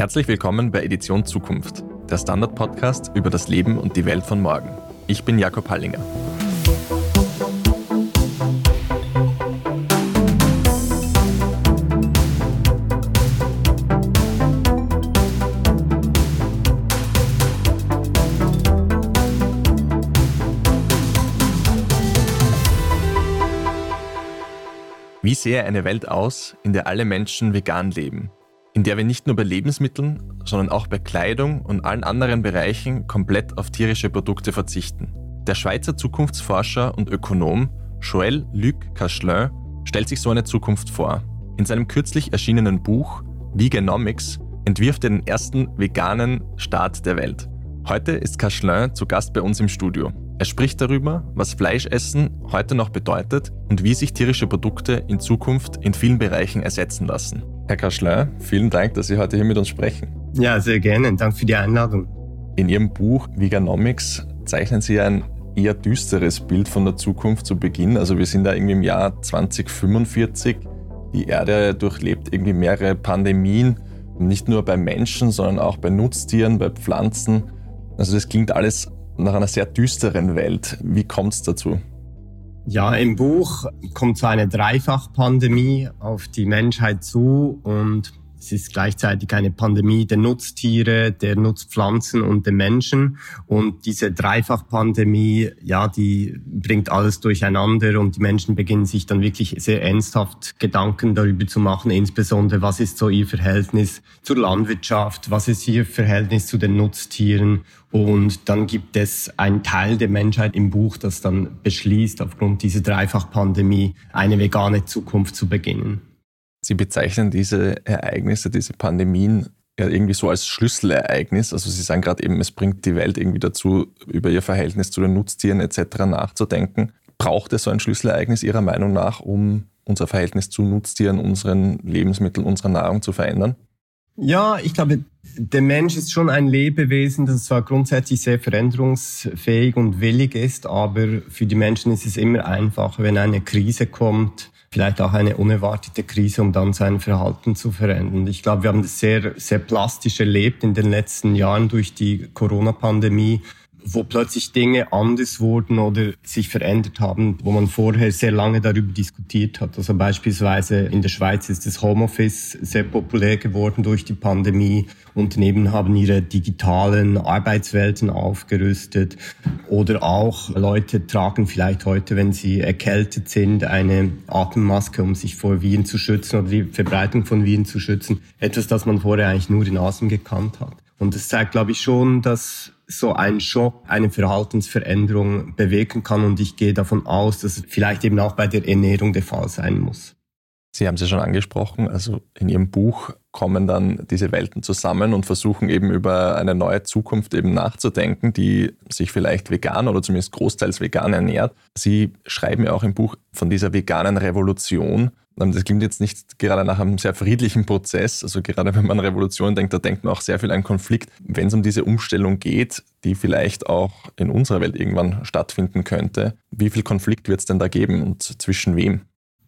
Herzlich willkommen bei Edition Zukunft, der Standard-Podcast über das Leben und die Welt von morgen. Ich bin Jakob Hallinger. Wie sähe eine Welt aus, in der alle Menschen vegan leben? In der wir nicht nur bei Lebensmitteln, sondern auch bei Kleidung und allen anderen Bereichen komplett auf tierische Produkte verzichten? Der Schweizer Zukunftsforscher und Ökonom Joël Luc Cachelin stellt sich so eine Zukunft vor. In seinem kürzlich erschienenen Buch Veganomics entwirft er den ersten veganen Staat der Welt. Heute ist Cachelin zu Gast bei uns im Studio. Er spricht darüber, was Fleischessen heute noch bedeutet und wie sich tierische Produkte in Zukunft in vielen Bereichen ersetzen lassen. Herr Kaschler, vielen Dank, dass Sie heute hier mit uns sprechen. Ja, sehr gerne. Danke für die Einladung. In Ihrem Buch Veganomics zeichnen Sie ein eher düsteres Bild von der Zukunft zu Beginn. Also wir sind da irgendwie im Jahr 2045. Die Erde durchlebt irgendwie mehrere Pandemien, nicht nur bei Menschen, sondern auch bei Nutztieren, bei Pflanzen. Also das klingt alles nach einer sehr düsteren Welt. Wie kommt es dazu? Ja, im Buch kommt so eine Dreifachpandemie auf die Menschheit zu und es ist gleichzeitig eine Pandemie der Nutztiere, der Nutzpflanzen und der Menschen. Und diese Dreifachpandemie, ja, die bringt alles durcheinander und die Menschen beginnen sich dann wirklich sehr ernsthaft Gedanken darüber zu machen, insbesondere was ist so ihr Verhältnis zur Landwirtschaft, was ist ihr Verhältnis zu den Nutztieren. Und dann gibt es einen Teil der Menschheit im Buch, das dann beschließt, aufgrund dieser Dreifachpandemie eine vegane Zukunft zu beginnen. Sie bezeichnen diese Ereignisse, diese Pandemien ja irgendwie so als Schlüsselereignis. Also Sie sagen gerade eben, es bringt die Welt irgendwie dazu, über ihr Verhältnis zu den Nutztieren etc. nachzudenken. Braucht es so ein Schlüsselereignis Ihrer Meinung nach, um unser Verhältnis zu Nutztieren, unseren Lebensmitteln, unserer Nahrung zu verändern? Ja, ich glaube, der Mensch ist schon ein Lebewesen, das zwar grundsätzlich sehr veränderungsfähig und willig ist, aber für die Menschen ist es immer einfacher, wenn eine Krise kommt, vielleicht auch eine unerwartete Krise, um dann sein Verhalten zu verändern. Ich glaube, wir haben das sehr, sehr plastisch erlebt in den letzten Jahren durch die Corona-Pandemie wo plötzlich Dinge anders wurden oder sich verändert haben, wo man vorher sehr lange darüber diskutiert hat. Also beispielsweise in der Schweiz ist das Homeoffice sehr populär geworden durch die Pandemie. Unternehmen haben ihre digitalen Arbeitswelten aufgerüstet oder auch Leute tragen vielleicht heute, wenn sie erkältet sind, eine Atemmaske, um sich vor Viren zu schützen oder die Verbreitung von Viren zu schützen. Etwas, das man vorher eigentlich nur in Asien gekannt hat. Und das zeigt, glaube ich, schon, dass so ein Schock eine Verhaltensveränderung bewirken kann. Und ich gehe davon aus, dass es vielleicht eben auch bei der Ernährung der Fall sein muss. Sie haben es ja schon angesprochen, also in Ihrem Buch kommen dann diese Welten zusammen und versuchen eben über eine neue Zukunft eben nachzudenken, die sich vielleicht vegan oder zumindest großteils vegan ernährt. Sie schreiben ja auch im Buch von dieser veganen Revolution. Das klingt jetzt nicht gerade nach einem sehr friedlichen Prozess. Also gerade wenn man an Revolution denkt, da denkt man auch sehr viel an Konflikt. Wenn es um diese Umstellung geht, die vielleicht auch in unserer Welt irgendwann stattfinden könnte, wie viel Konflikt wird es denn da geben und zwischen wem?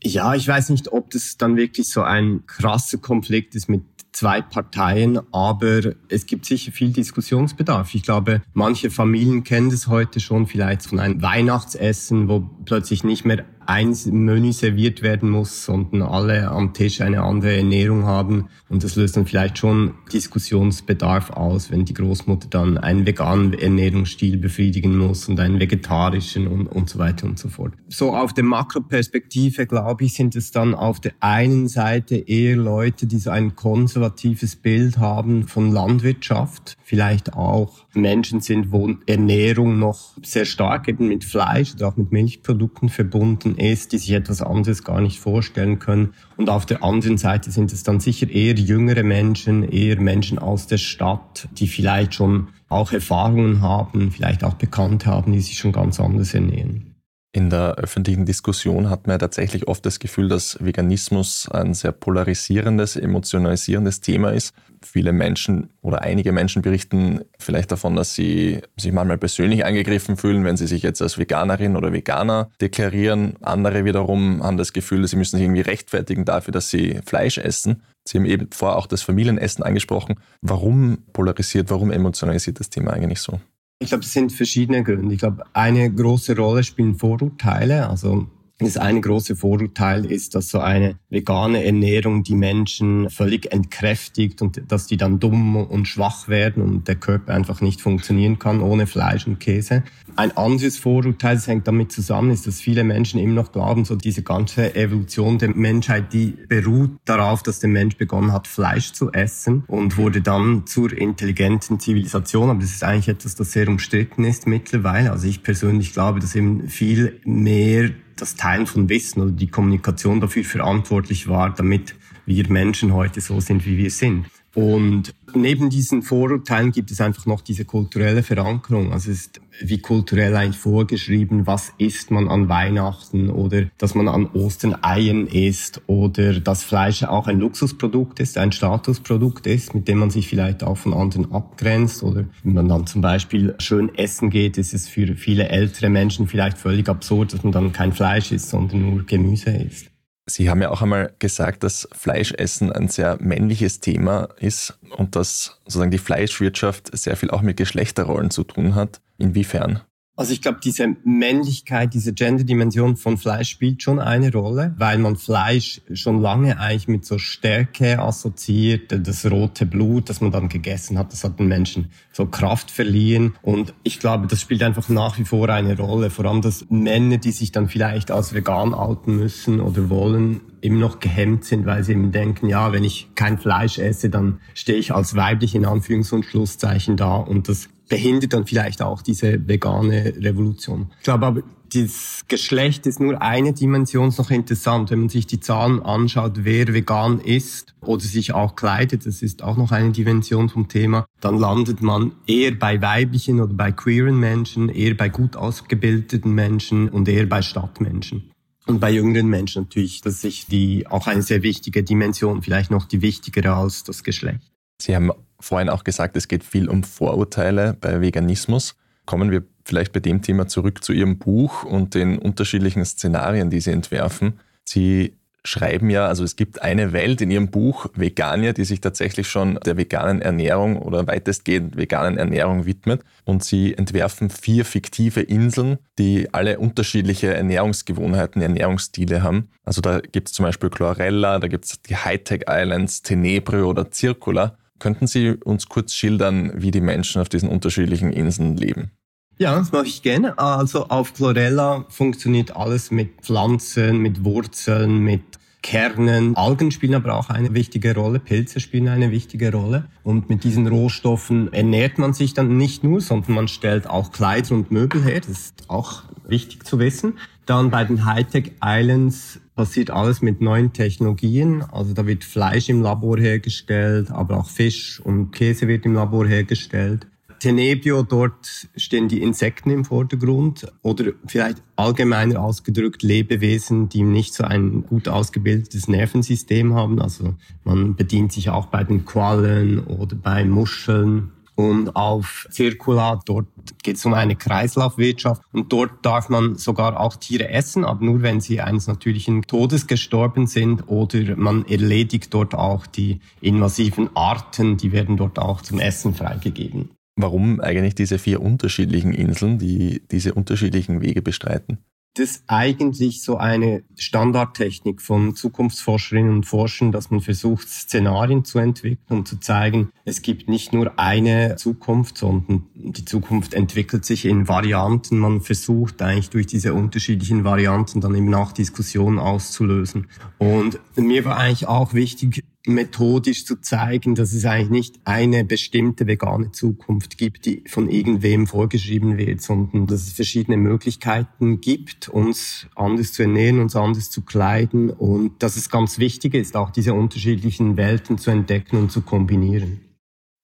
Ja, ich weiß nicht, ob das dann wirklich so ein krasser Konflikt ist mit zwei Parteien, aber es gibt sicher viel Diskussionsbedarf. Ich glaube, manche Familien kennen das heute schon vielleicht von einem Weihnachtsessen, wo plötzlich nicht mehr ein Menü serviert werden muss, sondern alle am Tisch eine andere Ernährung haben. Und das löst dann vielleicht schon Diskussionsbedarf aus, wenn die Großmutter dann einen veganen Ernährungsstil befriedigen muss und einen vegetarischen und, und so weiter und so fort. So auf der Makroperspektive, glaube ich, sind es dann auf der einen Seite eher Leute, die so ein konservatives Bild haben von Landwirtschaft, vielleicht auch Menschen sind, wo Ernährung noch sehr stark eben mit Fleisch oder auch mit Milchprodukten verbunden Menschen ist, die sich etwas anderes gar nicht vorstellen können. Und auf der anderen Seite sind es dann sicher eher jüngere Menschen, eher Menschen aus der Stadt, die vielleicht schon auch Erfahrungen haben, vielleicht auch bekannt haben, die sich schon ganz anders ernähren. In der öffentlichen Diskussion hat man ja tatsächlich oft das Gefühl, dass Veganismus ein sehr polarisierendes, emotionalisierendes Thema ist. Viele Menschen oder einige Menschen berichten vielleicht davon, dass sie sich manchmal persönlich angegriffen fühlen, wenn sie sich jetzt als Veganerin oder Veganer deklarieren. Andere wiederum haben das Gefühl, sie müssen sich irgendwie rechtfertigen dafür, dass sie Fleisch essen. Sie haben eben vorher auch das Familienessen angesprochen. Warum polarisiert, warum emotionalisiert das Thema eigentlich so? Ich glaube, es sind verschiedene Gründe. Ich glaube, eine große Rolle spielen Vorurteile. Also das eine große Vorurteil ist, dass so eine vegane Ernährung die Menschen völlig entkräftigt und dass die dann dumm und schwach werden und der Körper einfach nicht funktionieren kann ohne Fleisch und Käse. Ein anderes Vorurteil, das hängt damit zusammen, ist, dass viele Menschen immer noch glauben, so diese ganze Evolution der Menschheit, die beruht darauf, dass der Mensch begonnen hat, Fleisch zu essen und wurde dann zur intelligenten Zivilisation. Aber das ist eigentlich etwas, das sehr umstritten ist mittlerweile. Also ich persönlich glaube, dass eben viel mehr das Teilen von Wissen oder die Kommunikation dafür verantwortlich war, damit wir Menschen heute so sind, wie wir sind. Und neben diesen Vorurteilen gibt es einfach noch diese kulturelle Verankerung. Also es ist wie kulturell eigentlich vorgeschrieben, was isst man an Weihnachten oder dass man an Ostern Eien isst oder dass Fleisch auch ein Luxusprodukt ist, ein Statusprodukt ist, mit dem man sich vielleicht auch von anderen abgrenzt oder wenn man dann zum Beispiel schön essen geht, ist es für viele ältere Menschen vielleicht völlig absurd, dass man dann kein Fleisch isst, sondern nur Gemüse isst. Sie haben ja auch einmal gesagt, dass Fleischessen ein sehr männliches Thema ist und dass sozusagen die Fleischwirtschaft sehr viel auch mit Geschlechterrollen zu tun hat. Inwiefern? Also ich glaube, diese Männlichkeit, diese Gender-Dimension von Fleisch spielt schon eine Rolle, weil man Fleisch schon lange eigentlich mit so Stärke assoziiert. Das rote Blut, das man dann gegessen hat, das hat den Menschen so Kraft verliehen. Und ich glaube, das spielt einfach nach wie vor eine Rolle. Vor allem, dass Männer, die sich dann vielleicht als vegan outen müssen oder wollen, immer noch gehemmt sind, weil sie eben denken, ja, wenn ich kein Fleisch esse, dann stehe ich als weiblich in Anführungs- und Schlusszeichen da. Und das behindert dann vielleicht auch diese vegane Revolution. Ich glaube aber, das Geschlecht ist nur eine Dimension ist noch interessant. Wenn man sich die Zahlen anschaut, wer vegan ist oder sich auch kleidet, das ist auch noch eine Dimension vom Thema, dann landet man eher bei weiblichen oder bei queeren Menschen, eher bei gut ausgebildeten Menschen und eher bei Stadtmenschen. Und bei jüngeren Menschen natürlich, das ist die, auch eine sehr wichtige Dimension, vielleicht noch die wichtigere als das Geschlecht. Sie haben vorhin auch gesagt, es geht viel um Vorurteile bei Veganismus. Kommen wir vielleicht bei dem Thema zurück zu Ihrem Buch und den unterschiedlichen Szenarien, die Sie entwerfen. Sie schreiben ja, also es gibt eine Welt in Ihrem Buch Veganier, die sich tatsächlich schon der veganen Ernährung oder weitestgehend veganen Ernährung widmet. Und Sie entwerfen vier fiktive Inseln, die alle unterschiedliche Ernährungsgewohnheiten, Ernährungsstile haben. Also da gibt es zum Beispiel Chlorella, da gibt es die Hightech Islands, Tenebre oder Circula. Könnten Sie uns kurz schildern, wie die Menschen auf diesen unterschiedlichen Inseln leben? Ja, das mache ich gerne. Also auf Chlorella funktioniert alles mit Pflanzen, mit Wurzeln, mit Kernen. Algen spielen aber auch eine wichtige Rolle, Pilze spielen eine wichtige Rolle. Und mit diesen Rohstoffen ernährt man sich dann nicht nur, sondern man stellt auch Kleider und Möbel her. Das ist auch wichtig zu wissen. Dann bei den Hightech Islands passiert alles mit neuen Technologien. Also da wird Fleisch im Labor hergestellt, aber auch Fisch und Käse wird im Labor hergestellt. Tenebio, dort stehen die Insekten im Vordergrund oder vielleicht allgemeiner ausgedrückt Lebewesen, die nicht so ein gut ausgebildetes Nervensystem haben. Also man bedient sich auch bei den Quallen oder bei Muscheln und auf Circula, dort geht es um eine Kreislaufwirtschaft und dort darf man sogar auch Tiere essen, aber nur wenn sie eines natürlichen Todes gestorben sind oder man erledigt dort auch die invasiven Arten, die werden dort auch zum Essen freigegeben. Warum eigentlich diese vier unterschiedlichen Inseln, die diese unterschiedlichen Wege bestreiten? Das eigentlich so eine Standardtechnik von Zukunftsforscherinnen und Forschern, dass man versucht, Szenarien zu entwickeln, um zu zeigen, es gibt nicht nur eine Zukunft, sondern die Zukunft entwickelt sich in Varianten. Man versucht eigentlich durch diese unterschiedlichen Varianten dann eben nach Diskussionen auszulösen. Und mir war eigentlich auch wichtig, methodisch zu zeigen, dass es eigentlich nicht eine bestimmte vegane Zukunft gibt, die von irgendwem vorgeschrieben wird, sondern dass es verschiedene Möglichkeiten gibt, uns anders zu ernähren, uns anders zu kleiden und dass es ganz wichtig ist, auch diese unterschiedlichen Welten zu entdecken und zu kombinieren.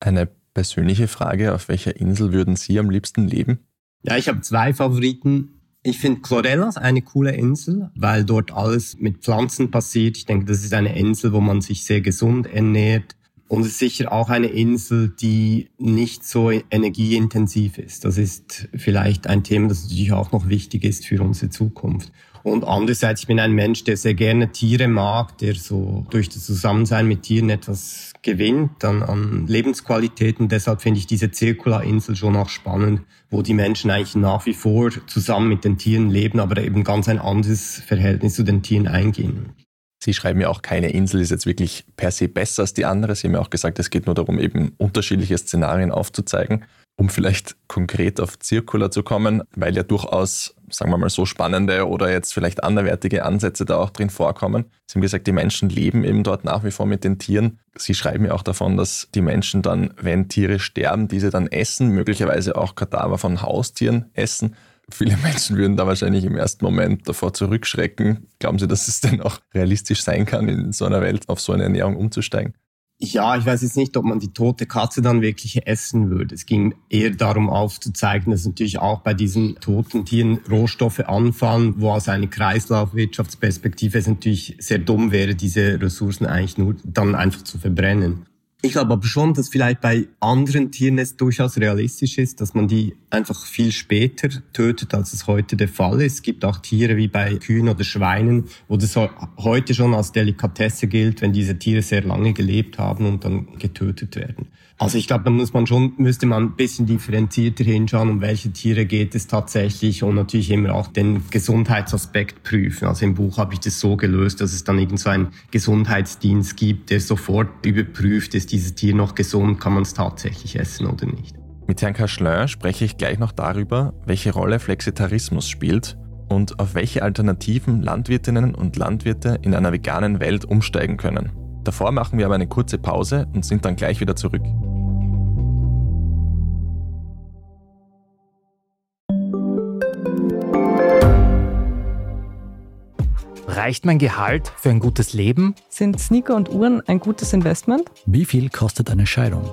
Eine persönliche Frage, auf welcher Insel würden Sie am liebsten leben? Ja, ich habe zwei Favoriten Ich finde Chlorellas eine coole Insel, weil dort alles mit Pflanzen passiert. Ich denke, das ist eine Insel, wo man sich sehr gesund ernährt. Und es ist sicher auch eine Insel, die nicht so energieintensiv ist. Das ist vielleicht ein Thema, das natürlich auch noch wichtig ist für unsere Zukunft. Und andererseits, ich bin ein Mensch, der sehr gerne Tiere mag, der so durch das Zusammensein mit Tieren etwas gewinnt an, an Lebensqualität. Und deshalb finde ich diese Zirkula-Insel schon auch spannend, wo die Menschen eigentlich nach wie vor zusammen mit den Tieren leben, aber eben ganz ein anderes Verhältnis zu den Tieren eingehen. Sie schreiben ja auch, keine Insel ist jetzt wirklich per se besser als die andere. Sie haben ja auch gesagt, es geht nur darum, eben unterschiedliche Szenarien aufzuzeigen um vielleicht konkret auf Zirkular zu kommen, weil ja durchaus, sagen wir mal so spannende oder jetzt vielleicht anderwertige Ansätze da auch drin vorkommen. Sie haben gesagt, die Menschen leben eben dort nach wie vor mit den Tieren. Sie schreiben ja auch davon, dass die Menschen dann, wenn Tiere sterben, diese dann essen, möglicherweise auch Kadaver von Haustieren essen. Viele Menschen würden da wahrscheinlich im ersten Moment davor zurückschrecken. Glauben Sie, dass es denn auch realistisch sein kann, in so einer Welt auf so eine Ernährung umzusteigen? Ja, ich weiß jetzt nicht, ob man die tote Katze dann wirklich essen würde. Es ging eher darum aufzuzeigen, dass natürlich auch bei diesen toten Tieren Rohstoffe anfallen, wo aus einer Kreislaufwirtschaftsperspektive es natürlich sehr dumm wäre, diese Ressourcen eigentlich nur dann einfach zu verbrennen. Ich glaube aber schon, dass vielleicht bei anderen Tieren es durchaus realistisch ist, dass man die einfach viel später tötet, als es heute der Fall ist. Es gibt auch Tiere wie bei Kühen oder Schweinen, wo das heute schon als Delikatesse gilt, wenn diese Tiere sehr lange gelebt haben und dann getötet werden. Also ich glaube, da muss man schon, müsste man ein bisschen differenzierter hinschauen, um welche Tiere geht es tatsächlich und natürlich immer auch den Gesundheitsaspekt prüfen. Also im Buch habe ich das so gelöst, dass es dann irgend so einen Gesundheitsdienst gibt, der sofort überprüft, ist dieses Tier noch gesund, kann man es tatsächlich essen oder nicht. Mit Herrn Kaschlin spreche ich gleich noch darüber, welche Rolle Flexitarismus spielt und auf welche Alternativen Landwirtinnen und Landwirte in einer veganen Welt umsteigen können. Davor machen wir aber eine kurze Pause und sind dann gleich wieder zurück. Reicht mein Gehalt für ein gutes Leben? Sind Sneaker und Uhren ein gutes Investment? Wie viel kostet eine Scheidung?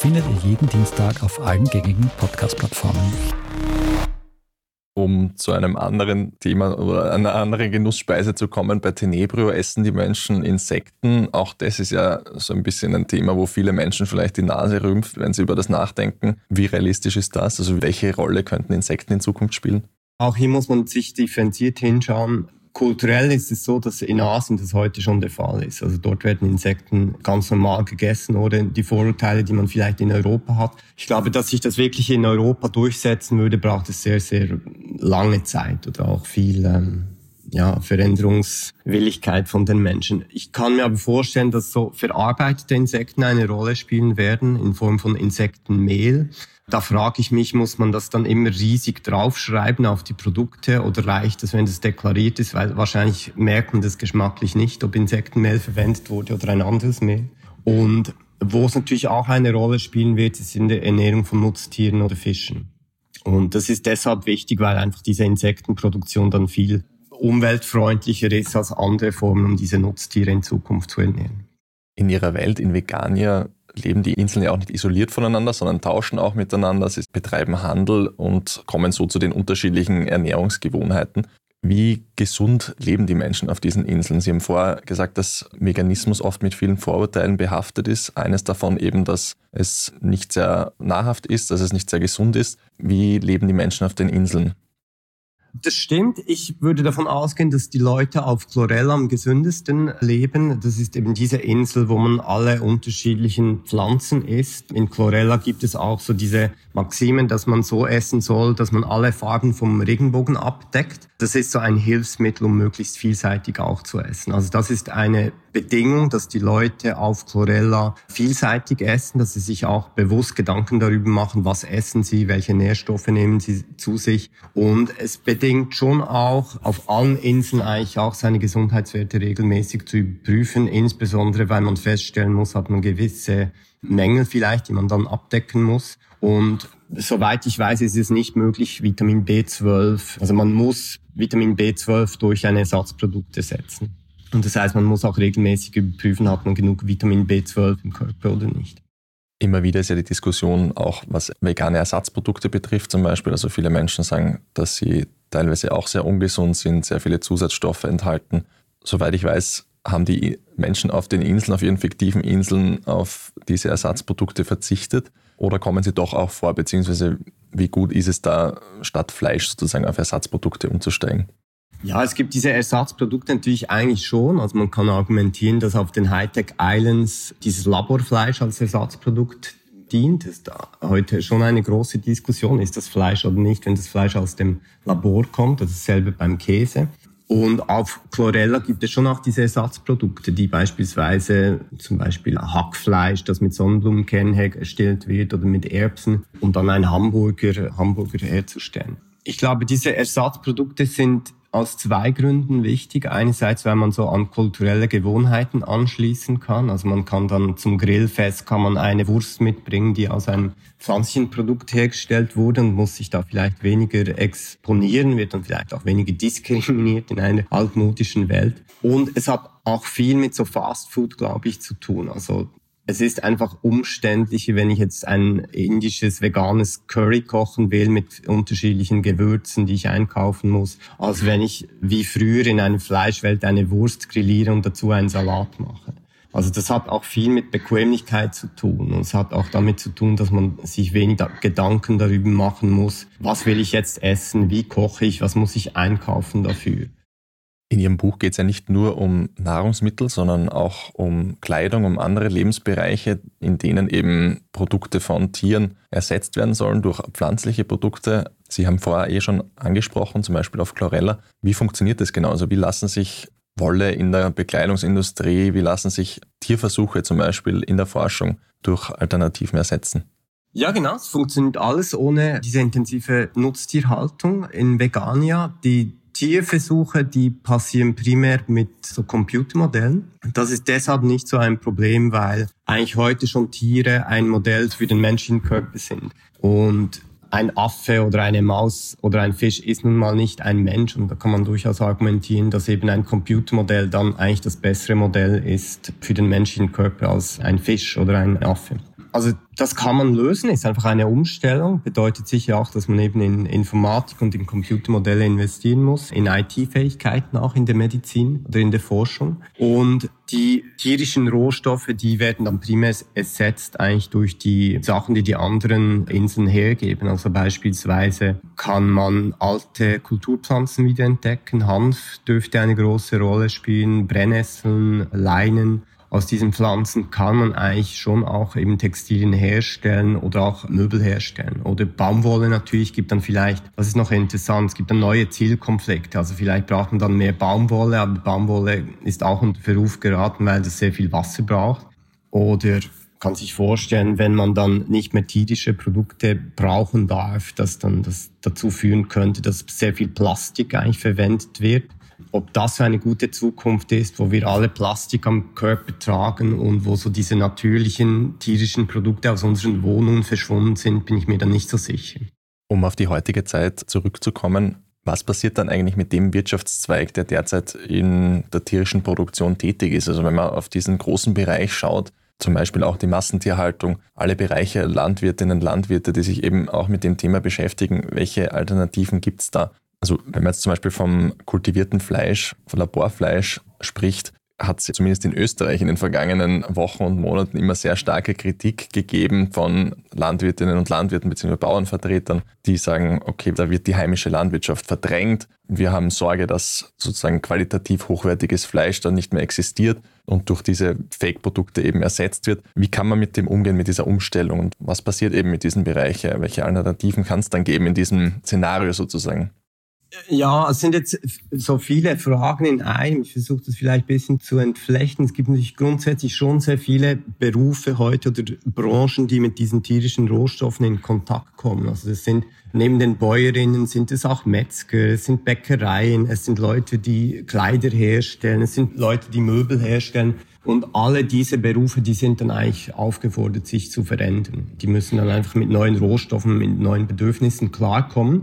findet ihr jeden Dienstag auf allen gängigen Podcast-Plattformen. Um zu einem anderen Thema oder einer anderen Genussspeise zu kommen, bei Tenebrio essen die Menschen Insekten. Auch das ist ja so ein bisschen ein Thema, wo viele Menschen vielleicht die Nase rümpft, wenn sie über das nachdenken. Wie realistisch ist das? Also welche Rolle könnten Insekten in Zukunft spielen? Auch hier muss man sich differenziert hinschauen. Kulturell ist es so, dass in Asien das heute schon der Fall ist. Also dort werden Insekten ganz normal gegessen oder die Vorurteile, die man vielleicht in Europa hat. Ich glaube, dass sich das wirklich in Europa durchsetzen würde, braucht es sehr, sehr lange Zeit oder auch viel ähm, ja, Veränderungswilligkeit von den Menschen. Ich kann mir aber vorstellen, dass so verarbeitete Insekten eine Rolle spielen werden in Form von Insektenmehl. Da frage ich mich, muss man das dann immer riesig draufschreiben auf die Produkte oder reicht es, wenn das deklariert ist? Weil wahrscheinlich merkt man das geschmacklich nicht, ob Insektenmehl verwendet wurde oder ein anderes Mehl. Und wo es natürlich auch eine Rolle spielen wird, ist in der Ernährung von Nutztieren oder Fischen. Und das ist deshalb wichtig, weil einfach diese Insektenproduktion dann viel umweltfreundlicher ist als andere Formen, um diese Nutztiere in Zukunft zu ernähren. In Ihrer Welt in Vegania leben die Inseln ja auch nicht isoliert voneinander, sondern tauschen auch miteinander. Sie betreiben Handel und kommen so zu den unterschiedlichen Ernährungsgewohnheiten. Wie gesund leben die Menschen auf diesen Inseln? Sie haben vorher gesagt, dass Veganismus oft mit vielen Vorurteilen behaftet ist. Eines davon eben, dass es nicht sehr nahrhaft ist, dass es nicht sehr gesund ist. Wie leben die Menschen auf den Inseln? Das stimmt. Ich würde davon ausgehen, dass die Leute auf Chlorella am gesündesten leben. Das ist eben diese Insel, wo man alle unterschiedlichen Pflanzen isst. In Chlorella gibt es auch so diese Maximen, dass man so essen soll, dass man alle Farben vom Regenbogen abdeckt. Das ist so ein Hilfsmittel, um möglichst vielseitig auch zu essen. Also das ist eine Bedingung, dass die Leute auf Chlorella vielseitig essen, dass sie sich auch bewusst Gedanken darüber machen, was essen sie, welche Nährstoffe nehmen sie zu sich. Und es bedingt schon auch auf allen Inseln eigentlich auch seine Gesundheitswerte regelmäßig zu überprüfen, insbesondere weil man feststellen muss, hat man gewisse Mängel vielleicht, die man dann abdecken muss. Und soweit ich weiß, ist es nicht möglich, Vitamin B12, also man muss Vitamin B12 durch eine Ersatzprodukt ersetzen. Und das heißt, man muss auch regelmäßig überprüfen, hat man genug Vitamin B12 im Körper oder nicht. Immer wieder ist ja die Diskussion auch, was vegane Ersatzprodukte betrifft zum Beispiel. Also viele Menschen sagen, dass sie teilweise auch sehr ungesund sind, sehr viele Zusatzstoffe enthalten. Soweit ich weiß, haben die Menschen auf den Inseln, auf ihren fiktiven Inseln auf diese Ersatzprodukte verzichtet? Oder kommen sie doch auch vor, beziehungsweise wie gut ist es da, statt Fleisch sozusagen auf Ersatzprodukte umzusteigen? Ja, es gibt diese Ersatzprodukte natürlich eigentlich schon. Also man kann argumentieren, dass auf den Hightech Islands dieses Laborfleisch als Ersatzprodukt dient. Das ist heute schon eine große Diskussion, ist das Fleisch oder nicht, wenn das Fleisch aus dem Labor kommt. Das ist dasselbe beim Käse. Und auf Chlorella gibt es schon auch diese Ersatzprodukte, die beispielsweise zum Beispiel Hackfleisch, das mit Sonnenblumenkernen hergestellt wird oder mit Erbsen, um dann einen Hamburger, Hamburger herzustellen. Ich glaube, diese Ersatzprodukte sind aus zwei Gründen wichtig. Einerseits, weil man so an kulturelle Gewohnheiten anschließen kann. Also man kann dann zum Grillfest kann man eine Wurst mitbringen, die aus einem pflanzlichen Produkt hergestellt wurde und muss sich da vielleicht weniger exponieren, wird dann vielleicht auch weniger diskriminiert in einer altmodischen Welt. Und es hat auch viel mit so Fast Food, glaube ich, zu tun. Also es ist einfach umständlicher, wenn ich jetzt ein indisches veganes Curry kochen will mit unterschiedlichen Gewürzen, die ich einkaufen muss, als wenn ich wie früher in einer Fleischwelt eine Wurst grilliere und dazu einen Salat mache. Also das hat auch viel mit Bequemlichkeit zu tun und es hat auch damit zu tun, dass man sich weniger Gedanken darüber machen muss, was will ich jetzt essen, wie koche ich, was muss ich einkaufen dafür. In Ihrem Buch geht es ja nicht nur um Nahrungsmittel, sondern auch um Kleidung, um andere Lebensbereiche, in denen eben Produkte von Tieren ersetzt werden sollen durch pflanzliche Produkte. Sie haben vorher eh schon angesprochen, zum Beispiel auf Chlorella. Wie funktioniert das genau? Also wie lassen sich Wolle in der Bekleidungsindustrie, wie lassen sich Tierversuche zum Beispiel in der Forschung durch Alternativen ersetzen? Ja, genau. Es funktioniert alles ohne diese intensive Nutztierhaltung. In Vegania, die Tierversuche, die passieren primär mit so Computermodellen. Das ist deshalb nicht so ein Problem, weil eigentlich heute schon Tiere ein Modell für den menschlichen Körper sind. Und ein Affe oder eine Maus oder ein Fisch ist nun mal nicht ein Mensch und da kann man durchaus argumentieren, dass eben ein Computermodell dann eigentlich das bessere Modell ist für den menschlichen Körper als ein Fisch oder ein Affe. Also das kann man lösen, ist einfach eine Umstellung, bedeutet sicher auch, dass man eben in Informatik und in Computermodelle investieren muss, in IT-Fähigkeiten auch in der Medizin oder in der Forschung. Und die tierischen Rohstoffe, die werden dann primär ersetzt eigentlich durch die Sachen, die die anderen Inseln hergeben. Also beispielsweise kann man alte Kulturpflanzen wiederentdecken. Hanf dürfte eine große Rolle spielen, Brennnesseln, Leinen. Aus diesen Pflanzen kann man eigentlich schon auch eben Textilien herstellen oder auch Möbel herstellen. Oder Baumwolle natürlich gibt dann vielleicht, das ist noch interessant, es gibt dann neue Zielkonflikte. Also vielleicht braucht man dann mehr Baumwolle, aber Baumwolle ist auch unter Verruf geraten, weil das sehr viel Wasser braucht. Oder kann sich vorstellen, wenn man dann nicht mehr tierische Produkte brauchen darf, dass dann das dazu führen könnte, dass sehr viel Plastik eigentlich verwendet wird ob das eine gute Zukunft ist, wo wir alle Plastik am Körper tragen und wo so diese natürlichen tierischen Produkte aus unseren Wohnungen verschwunden sind, bin ich mir dann nicht so sicher. Um auf die heutige Zeit zurückzukommen, was passiert dann eigentlich mit dem Wirtschaftszweig, der derzeit in der tierischen Produktion tätig ist? Also wenn man auf diesen großen Bereich schaut, zum Beispiel auch die Massentierhaltung, alle Bereiche Landwirtinnen, Landwirte, die sich eben auch mit dem Thema beschäftigen, welche Alternativen gibt es da? Also wenn man jetzt zum Beispiel vom kultivierten Fleisch, von Laborfleisch spricht, hat es zumindest in Österreich in den vergangenen Wochen und Monaten immer sehr starke Kritik gegeben von Landwirtinnen und Landwirten bzw. Bauernvertretern, die sagen, okay, da wird die heimische Landwirtschaft verdrängt. Wir haben Sorge, dass sozusagen qualitativ hochwertiges Fleisch dann nicht mehr existiert und durch diese Fake-Produkte eben ersetzt wird. Wie kann man mit dem umgehen, mit dieser Umstellung und was passiert eben mit diesen Bereichen? Welche Alternativen kann es dann geben in diesem Szenario sozusagen? Ja, es sind jetzt so viele Fragen in einem. Ich versuche das vielleicht ein bisschen zu entflechten. Es gibt natürlich grundsätzlich schon sehr viele Berufe heute oder Branchen, die mit diesen tierischen Rohstoffen in Kontakt kommen. Also das sind neben den Bäuerinnen sind es auch Metzger, es sind Bäckereien, es sind Leute, die Kleider herstellen, es sind Leute, die Möbel herstellen. Und alle diese Berufe, die sind dann eigentlich aufgefordert, sich zu verändern. Die müssen dann einfach mit neuen Rohstoffen, mit neuen Bedürfnissen klarkommen.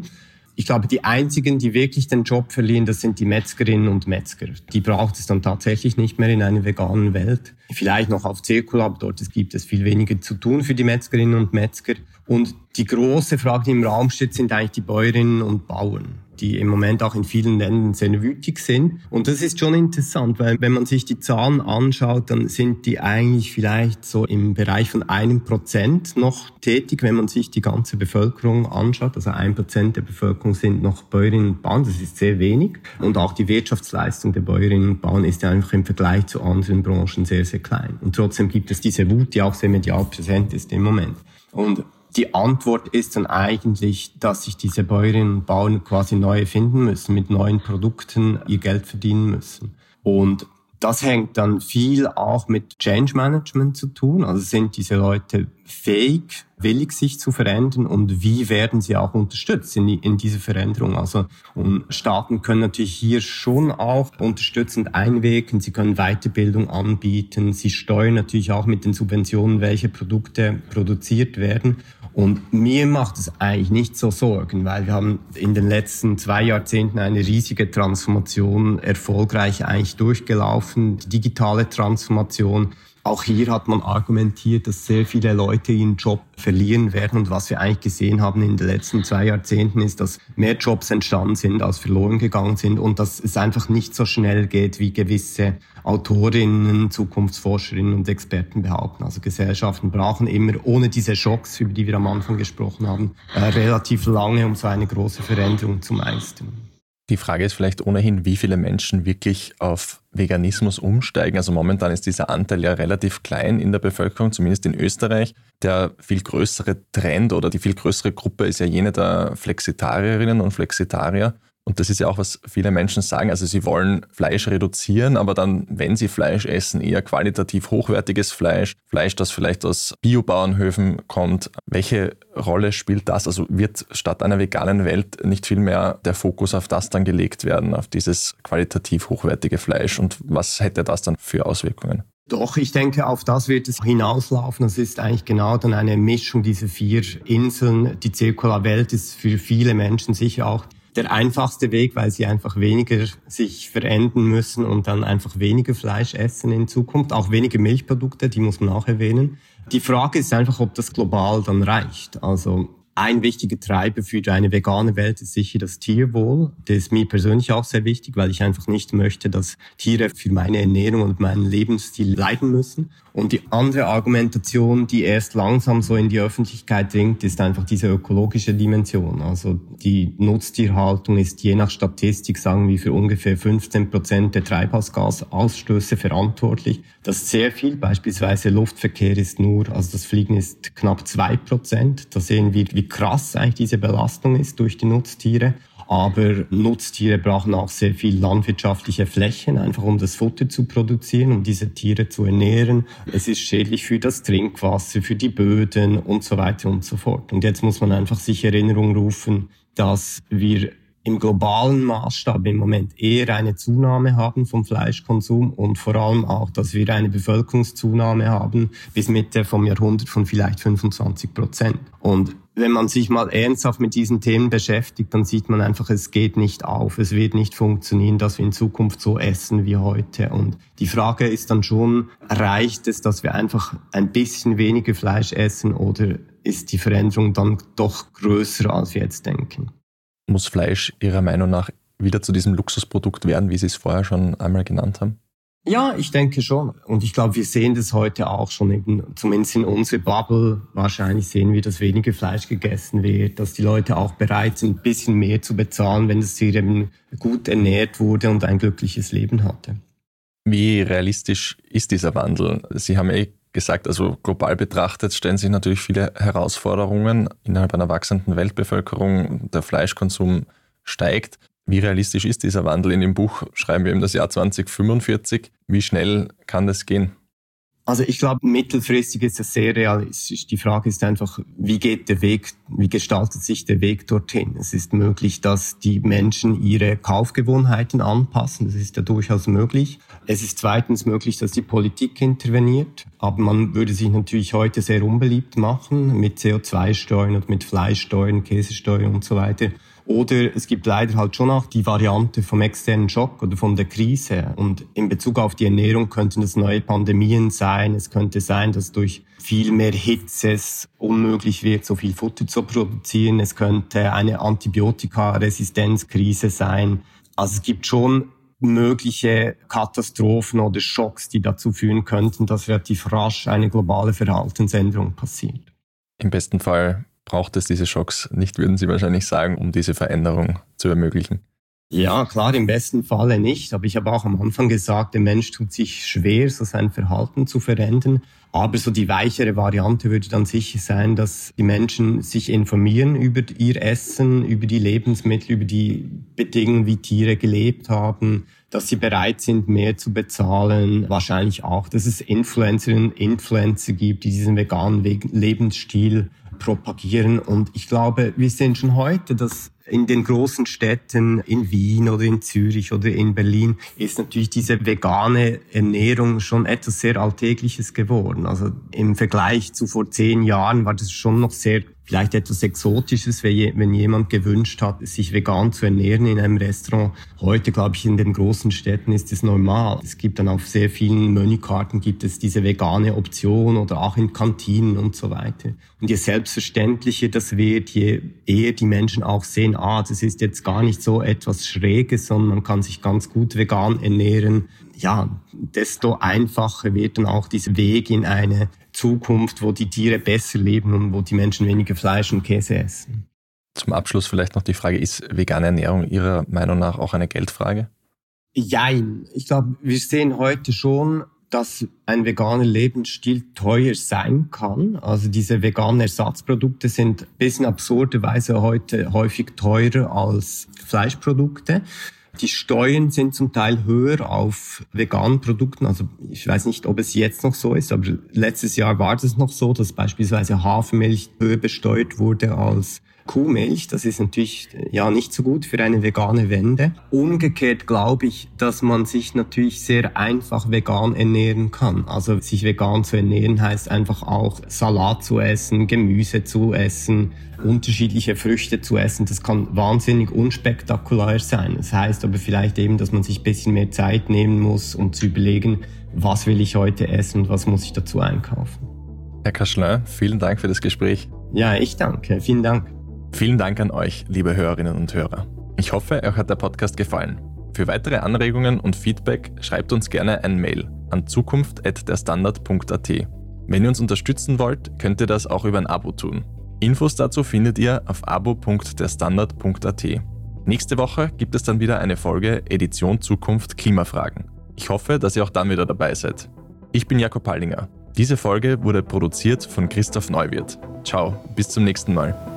Ich glaube, die einzigen, die wirklich den Job verlieren, das sind die Metzgerinnen und Metzger. Die braucht es dann tatsächlich nicht mehr in einer veganen Welt. Vielleicht noch auf Zirkulab, dort gibt es viel weniger zu tun für die Metzgerinnen und Metzger. Und die große Frage, die im Raum steht, sind eigentlich die Bäuerinnen und Bauern die im Moment auch in vielen Ländern sehr wütig sind. Und das ist schon interessant, weil wenn man sich die Zahlen anschaut, dann sind die eigentlich vielleicht so im Bereich von einem Prozent noch tätig, wenn man sich die ganze Bevölkerung anschaut. Also ein Prozent der Bevölkerung sind noch Bäuerinnen und Bauern, das ist sehr wenig. Und auch die Wirtschaftsleistung der Bäuerinnen und Bauern ist ja einfach im Vergleich zu anderen Branchen sehr, sehr klein. Und trotzdem gibt es diese Wut, die auch sehr medial präsent ist im Moment. Und die Antwort ist dann eigentlich, dass sich diese Bäuerinnen und Bauern quasi neu erfinden müssen, mit neuen Produkten ihr Geld verdienen müssen. Und das hängt dann viel auch mit Change Management zu tun. Also sind diese Leute fähig, willig sich zu verändern und wie werden sie auch unterstützt in, in diese Veränderung? Also und Staaten können natürlich hier schon auch unterstützend einwirken. Sie können Weiterbildung anbieten. Sie steuern natürlich auch mit den Subventionen, welche Produkte produziert werden. Und mir macht es eigentlich nicht so Sorgen, weil wir haben in den letzten zwei Jahrzehnten eine riesige Transformation erfolgreich eigentlich durchgelaufen, die digitale Transformation. Auch hier hat man argumentiert, dass sehr viele Leute ihren Job verlieren werden. Und was wir eigentlich gesehen haben in den letzten zwei Jahrzehnten ist, dass mehr Jobs entstanden sind, als verloren gegangen sind und dass es einfach nicht so schnell geht, wie gewisse Autorinnen, Zukunftsforscherinnen und Experten behaupten. Also Gesellschaften brauchen immer, ohne diese Schocks, über die wir am Anfang gesprochen haben, äh, relativ lange, um so eine große Veränderung zu meistern. Die Frage ist vielleicht ohnehin, wie viele Menschen wirklich auf Veganismus umsteigen. Also momentan ist dieser Anteil ja relativ klein in der Bevölkerung, zumindest in Österreich. Der viel größere Trend oder die viel größere Gruppe ist ja jene der Flexitarierinnen und Flexitarier. Und das ist ja auch, was viele Menschen sagen. Also sie wollen Fleisch reduzieren, aber dann, wenn sie Fleisch essen, eher qualitativ hochwertiges Fleisch, Fleisch, das vielleicht aus Biobauernhöfen kommt. Welche Rolle spielt das? Also wird statt einer veganen Welt nicht viel mehr der Fokus auf das dann gelegt werden, auf dieses qualitativ hochwertige Fleisch? Und was hätte das dann für Auswirkungen? Doch, ich denke, auf das wird es hinauslaufen. Das ist eigentlich genau dann eine Mischung dieser vier Inseln. Die zirkular Welt ist für viele Menschen sicher auch der einfachste Weg, weil sie einfach weniger sich verenden müssen und dann einfach weniger Fleisch essen in Zukunft, auch weniger Milchprodukte, die muss man auch erwähnen. Die Frage ist einfach, ob das global dann reicht. Also ein wichtiger Treiber für eine vegane Welt ist sicher das Tierwohl. Das ist mir persönlich auch sehr wichtig, weil ich einfach nicht möchte, dass Tiere für meine Ernährung und meinen Lebensstil leiden müssen. Und die andere Argumentation, die erst langsam so in die Öffentlichkeit dringt, ist einfach diese ökologische Dimension. Also die Nutztierhaltung ist je nach Statistik, sagen wir, für ungefähr 15 Prozent der Treibhausgasausstöße verantwortlich. Das ist sehr viel. Beispielsweise Luftverkehr ist nur, also das Fliegen ist knapp zwei Prozent. Da sehen wir, wie krass eigentlich diese Belastung ist durch die Nutztiere. Aber Nutztiere brauchen auch sehr viel landwirtschaftliche Flächen, einfach um das Futter zu produzieren, um diese Tiere zu ernähren. Es ist schädlich für das Trinkwasser, für die Böden und so weiter und so fort. Und jetzt muss man einfach sich Erinnerung rufen, dass wir im globalen Maßstab im Moment eher eine Zunahme haben vom Fleischkonsum und vor allem auch, dass wir eine Bevölkerungszunahme haben bis Mitte vom Jahrhundert von vielleicht 25 Prozent. Und wenn man sich mal ernsthaft mit diesen Themen beschäftigt, dann sieht man einfach, es geht nicht auf. Es wird nicht funktionieren, dass wir in Zukunft so essen wie heute. Und die Frage ist dann schon, reicht es, dass wir einfach ein bisschen weniger Fleisch essen oder ist die Veränderung dann doch größer, als wir jetzt denken? Muss Fleisch Ihrer Meinung nach wieder zu diesem Luxusprodukt werden, wie Sie es vorher schon einmal genannt haben? Ja, ich denke schon. Und ich glaube, wir sehen das heute auch schon eben, zumindest in unserer Bubble. Wahrscheinlich sehen wir, dass weniger Fleisch gegessen wird, dass die Leute auch bereit sind, ein bisschen mehr zu bezahlen, wenn das Tier eben gut ernährt wurde und ein glückliches Leben hatte. Wie realistisch ist dieser Wandel? Sie haben eh gesagt, also global betrachtet stellen sich natürlich viele Herausforderungen innerhalb einer wachsenden Weltbevölkerung. Der Fleischkonsum steigt. Wie realistisch ist dieser Wandel? In dem Buch schreiben wir eben das Jahr 2045. Wie schnell kann das gehen? Also ich glaube, mittelfristig ist das sehr realistisch. Die Frage ist einfach, wie geht der Weg, wie gestaltet sich der Weg dorthin? Es ist möglich, dass die Menschen ihre Kaufgewohnheiten anpassen. Das ist ja durchaus möglich. Es ist zweitens möglich, dass die Politik interveniert. Aber man würde sich natürlich heute sehr unbeliebt machen mit CO2-Steuern und mit Fleischsteuern, Käsesteuern und so weiter. Oder es gibt leider halt schon auch die Variante vom externen Schock oder von der Krise. Und in Bezug auf die Ernährung könnten das neue Pandemien sein. Es könnte sein, dass durch viel mehr Hitze es unmöglich wird, so viel Futter zu produzieren. Es könnte eine Antibiotikaresistenzkrise sein. Also es gibt schon mögliche Katastrophen oder Schocks, die dazu führen könnten, dass relativ rasch eine globale Verhaltensänderung passiert. Im besten Fall braucht es diese Schocks nicht, würden Sie wahrscheinlich sagen, um diese Veränderung zu ermöglichen. Ja, klar, im besten Falle nicht. Aber ich habe auch am Anfang gesagt, der Mensch tut sich schwer, so sein Verhalten zu verändern. Aber so die weichere Variante würde dann sicher sein, dass die Menschen sich informieren über ihr Essen, über die Lebensmittel, über die Bedingungen, wie Tiere gelebt haben, dass sie bereit sind, mehr zu bezahlen. Wahrscheinlich auch, dass es Influencerinnen und Influencer gibt, die diesen veganen Lebensstil propagieren. Und ich glaube, wir sehen schon heute, dass in den großen Städten, in Wien oder in Zürich oder in Berlin, ist natürlich diese vegane Ernährung schon etwas sehr Alltägliches geworden. Also im Vergleich zu vor zehn Jahren war das schon noch sehr vielleicht etwas Exotisches, wenn jemand gewünscht hat, sich vegan zu ernähren in einem Restaurant. Heute, glaube ich, in den großen Städten ist es normal. Es gibt dann auf sehr vielen Menükarten gibt es diese vegane Option oder auch in Kantinen und so weiter. Und je selbstverständlicher das wird, je eher die Menschen auch sehen, ah, das ist jetzt gar nicht so etwas Schräges, sondern man kann sich ganz gut vegan ernähren. Ja, desto einfacher wird dann auch dieser Weg in eine Zukunft, wo die Tiere besser leben und wo die Menschen weniger Fleisch und Käse essen. Zum Abschluss vielleicht noch die Frage, ist vegane Ernährung Ihrer Meinung nach auch eine Geldfrage? Jein. Ich glaube, wir sehen heute schon, dass ein veganer Lebensstil teuer sein kann. Also diese veganen Ersatzprodukte sind bis in absurde Weise heute häufig teurer als Fleischprodukte. Die Steuern sind zum Teil höher auf veganen Produkten. Also ich weiß nicht, ob es jetzt noch so ist, aber letztes Jahr war das noch so, dass beispielsweise Hafermilch höher besteuert wurde als Kuhmilch. Das ist natürlich ja nicht so gut für eine vegane Wende. Umgekehrt glaube ich, dass man sich natürlich sehr einfach vegan ernähren kann. Also sich vegan zu ernähren heißt einfach auch Salat zu essen, Gemüse zu essen, unterschiedliche Früchte zu essen. Das kann wahnsinnig unspektakulär sein. Das heißt aber vielleicht eben, dass man sich ein bisschen mehr Zeit nehmen muss, um zu überlegen, was will ich heute essen und was muss ich dazu einkaufen. Herr Kaschlin, vielen Dank für das Gespräch. Ja, ich danke. Vielen Dank. Vielen Dank an euch, liebe Hörerinnen und Hörer. Ich hoffe, euch hat der Podcast gefallen. Für weitere Anregungen und Feedback schreibt uns gerne ein Mail an zukunft.derstandard.at. Wenn ihr uns unterstützen wollt, könnt ihr das auch über ein Abo tun. Infos dazu findet ihr auf abo.derstandard.at. Nächste Woche gibt es dann wieder eine Folge Edition Zukunft Klimafragen. Ich hoffe, dass ihr auch dann wieder dabei seid. Ich bin Jakob Pallinger. Diese Folge wurde produziert von Christoph Neuwirth. Ciao, bis zum nächsten Mal.